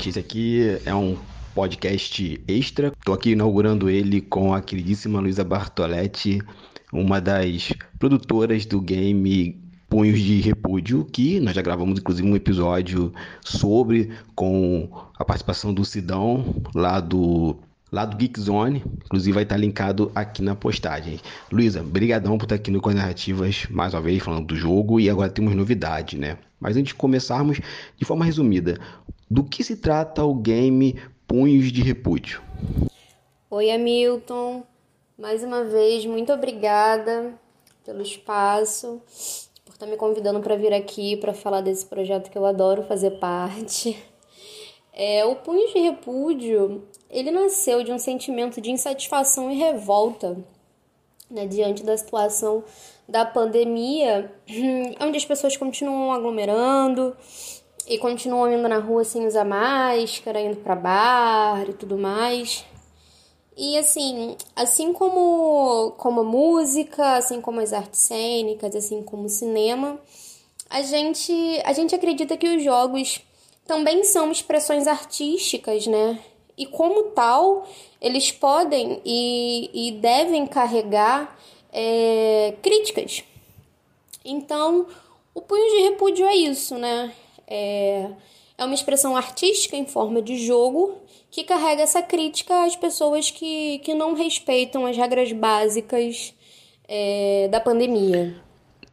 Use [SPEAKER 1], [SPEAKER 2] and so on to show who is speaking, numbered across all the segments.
[SPEAKER 1] gente, esse aqui é um podcast extra. Estou aqui inaugurando ele com a queridíssima Luísa Bartoletti, uma das produtoras do game Punhos de Repúdio, que nós já gravamos inclusive um episódio sobre com a participação do Sidão lá do lá do Geek Zone, inclusive vai estar linkado aqui na postagem. Luísa, brigadão por estar aqui no Narrativas mais uma vez falando do jogo e agora temos novidade, né? Mas antes de começarmos, de forma resumida, do que se trata o game Punhos de Repúdio?
[SPEAKER 2] Oi, Hamilton. Mais uma vez, muito obrigada pelo espaço, por estar me convidando para vir aqui para falar desse projeto que eu adoro fazer parte. É, o Punhos de Repúdio, ele nasceu de um sentimento de insatisfação e revolta né, diante da situação da pandemia, onde as pessoas continuam aglomerando e continuam indo na rua sem usar máscara, indo para bar e tudo mais. E assim, assim como, como a música, assim como as artes cênicas, assim como o cinema, a gente, a gente acredita que os jogos também são expressões artísticas, né? E como tal, eles podem e, e devem carregar é, críticas. Então, o punho de repúdio é isso, né? É, é uma expressão artística em forma de jogo que carrega essa crítica às pessoas que, que não respeitam as regras básicas é, da pandemia.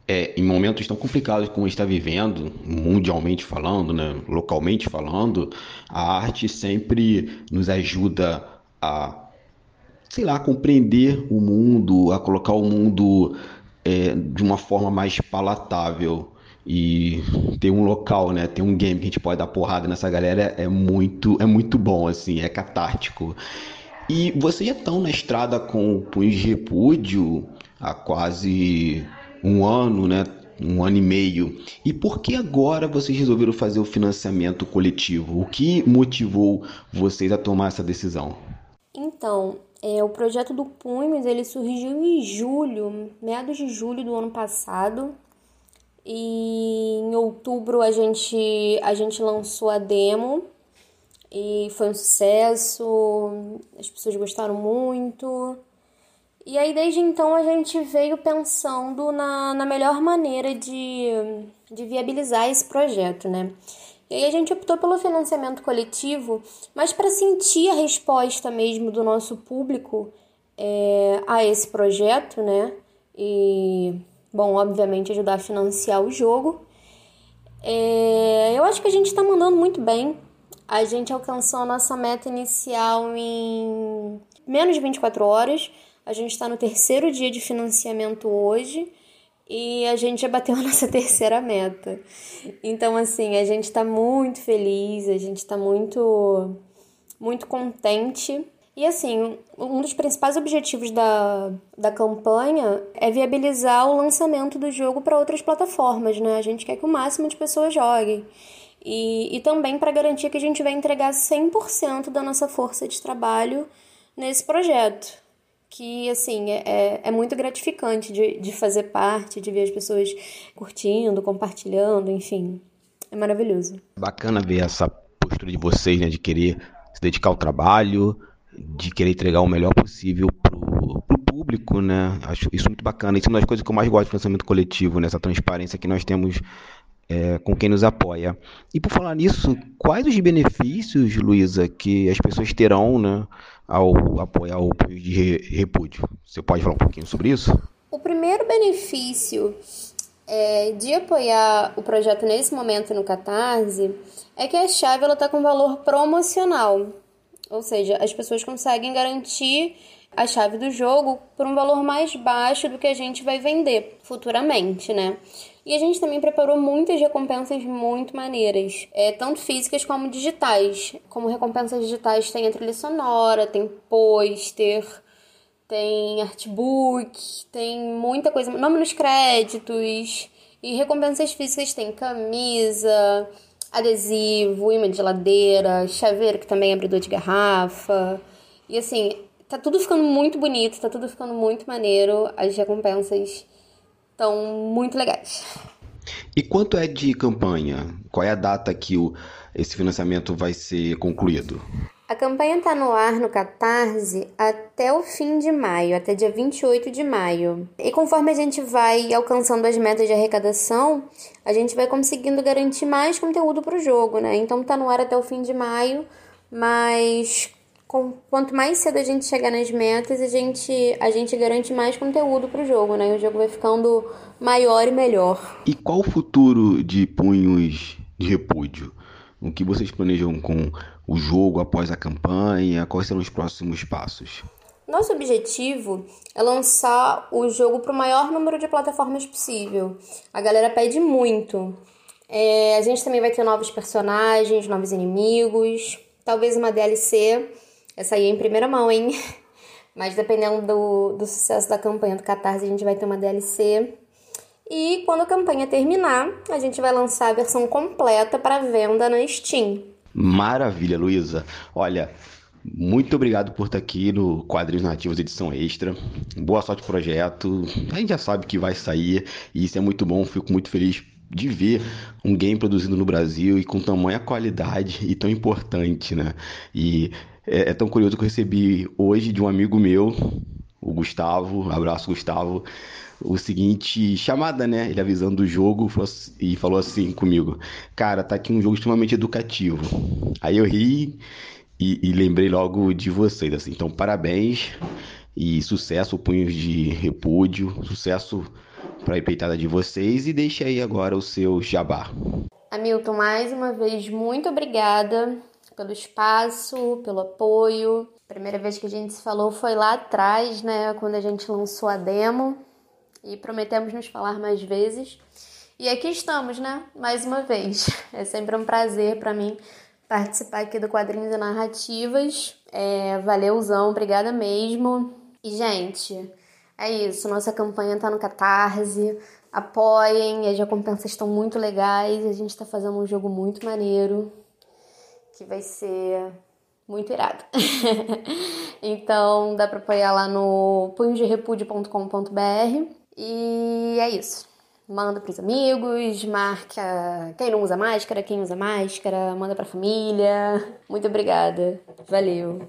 [SPEAKER 1] É, em momentos tão complicados como está vivendo, mundialmente falando, né, localmente falando, a arte sempre nos ajuda a, sei lá, compreender o mundo, a colocar o mundo é, de uma forma mais palatável e ter um local, né, ter um game que a gente pode dar porrada nessa galera é muito, é muito bom, assim, é catártico. E vocês já estão na estrada com Punhos de Repúdio há quase um ano, né, um ano e meio. E por que agora vocês resolveram fazer o financiamento coletivo? O que motivou vocês a tomar essa decisão?
[SPEAKER 2] Então, é, o projeto do Punhos ele surgiu em julho, meados de julho do ano passado. E em outubro a gente, a gente lançou a demo e foi um sucesso, as pessoas gostaram muito. E aí desde então a gente veio pensando na, na melhor maneira de, de viabilizar esse projeto, né? E aí a gente optou pelo financiamento coletivo, mas para sentir a resposta mesmo do nosso público é, a esse projeto, né? E bom, obviamente ajudar a financiar o jogo. É, eu acho que a gente está mandando muito bem. A gente alcançou a nossa meta inicial em menos de 24 horas. A gente está no terceiro dia de financiamento hoje e a gente já bateu a nossa terceira meta. Então, assim, a gente está muito feliz, a gente está muito, muito contente e assim, um dos principais objetivos da, da campanha é viabilizar o lançamento do jogo para outras plataformas, né? A gente quer que o máximo de pessoas joguem. E, e também para garantir que a gente vai entregar 100% da nossa força de trabalho nesse projeto. Que, assim, é, é, é muito gratificante de, de fazer parte, de ver as pessoas curtindo, compartilhando, enfim. É maravilhoso.
[SPEAKER 1] Bacana ver essa postura de vocês, né? De querer se dedicar ao trabalho, de querer entregar o melhor possível pro, pro público, né? Acho isso muito bacana. Isso é uma das coisas que eu mais gosto do financiamento coletivo, nessa né? transparência que nós temos é, com quem nos apoia. E por falar nisso, quais os benefícios, Luísa, que as pessoas terão né, ao apoiar o apoio de repúdio? Você pode falar um pouquinho sobre isso?
[SPEAKER 2] O primeiro benefício é, de apoiar o projeto nesse momento no Catarse é que a chave está com valor promocional. Ou seja, as pessoas conseguem garantir a chave do jogo por um valor mais baixo do que a gente vai vender futuramente, né? E a gente também preparou muitas recompensas muito maneiras, é, tanto físicas como digitais. Como recompensas digitais tem a trilha sonora, tem pôster, tem artbook, tem muita coisa, nome nos créditos. E recompensas físicas tem camisa, adesivo, imã de geladeira, chaveiro que também é abridor de garrafa. E assim, tá tudo ficando muito bonito, tá tudo ficando muito maneiro. As recompensas estão muito legais.
[SPEAKER 1] E quanto é de campanha? Qual é a data que o esse financiamento vai ser concluído?
[SPEAKER 2] A campanha está no ar no Catarse até o fim de maio, até dia 28 de maio. E conforme a gente vai alcançando as metas de arrecadação, a gente vai conseguindo garantir mais conteúdo para o jogo, né? Então tá no ar até o fim de maio, mas com, quanto mais cedo a gente chegar nas metas, a gente, a gente garante mais conteúdo para o jogo, né? E o jogo vai ficando maior e melhor.
[SPEAKER 1] E qual o futuro de punhos de repúdio? O que vocês planejam com o jogo após a campanha? Quais serão os próximos passos?
[SPEAKER 2] Nosso objetivo é lançar o jogo para o maior número de plataformas possível. A galera pede muito. É, a gente também vai ter novos personagens, novos inimigos, talvez uma DLC. Essa aí é em primeira mão, hein? Mas dependendo do, do sucesso da campanha do Catarse, a gente vai ter uma DLC. E quando a campanha terminar, a gente vai lançar a versão completa para venda na Steam.
[SPEAKER 1] Maravilha, Luísa. Olha, muito obrigado por estar aqui no Quadrinhos Nativos Edição Extra. Boa sorte no projeto. A gente já sabe que vai sair e isso é muito bom. Fico muito feliz de ver um game produzido no Brasil e com tamanha qualidade e tão importante, né? E é, é tão curioso que eu recebi hoje de um amigo meu, o Gustavo. Abraço, Gustavo o seguinte chamada, né? Ele avisando do jogo e falou assim comigo: Cara, tá aqui um jogo extremamente educativo. Aí eu ri e, e lembrei logo de vocês, assim. Então, parabéns e sucesso, punhos de repúdio, sucesso para a empreitada de vocês e deixe aí agora o seu jabá.
[SPEAKER 2] Hamilton, mais uma vez, muito obrigada pelo espaço, pelo apoio. A primeira vez que a gente se falou foi lá atrás, né, quando a gente lançou a demo e prometemos nos falar mais vezes. E aqui estamos, né? Mais uma vez. É sempre um prazer para mim participar aqui do Quadrinhos e Narrativas. É, valeuzão, obrigada mesmo. E, gente, é isso. Nossa campanha tá no Catarse. Apoiem, as recompensas estão muito legais. A gente tá fazendo um jogo muito maneiro que vai ser muito irado. então, dá para apoiar lá no punhosderepudio.com.br e é isso. Manda pros amigos, marca quem não usa máscara, quem usa máscara, manda pra família. Muito obrigada. Valeu.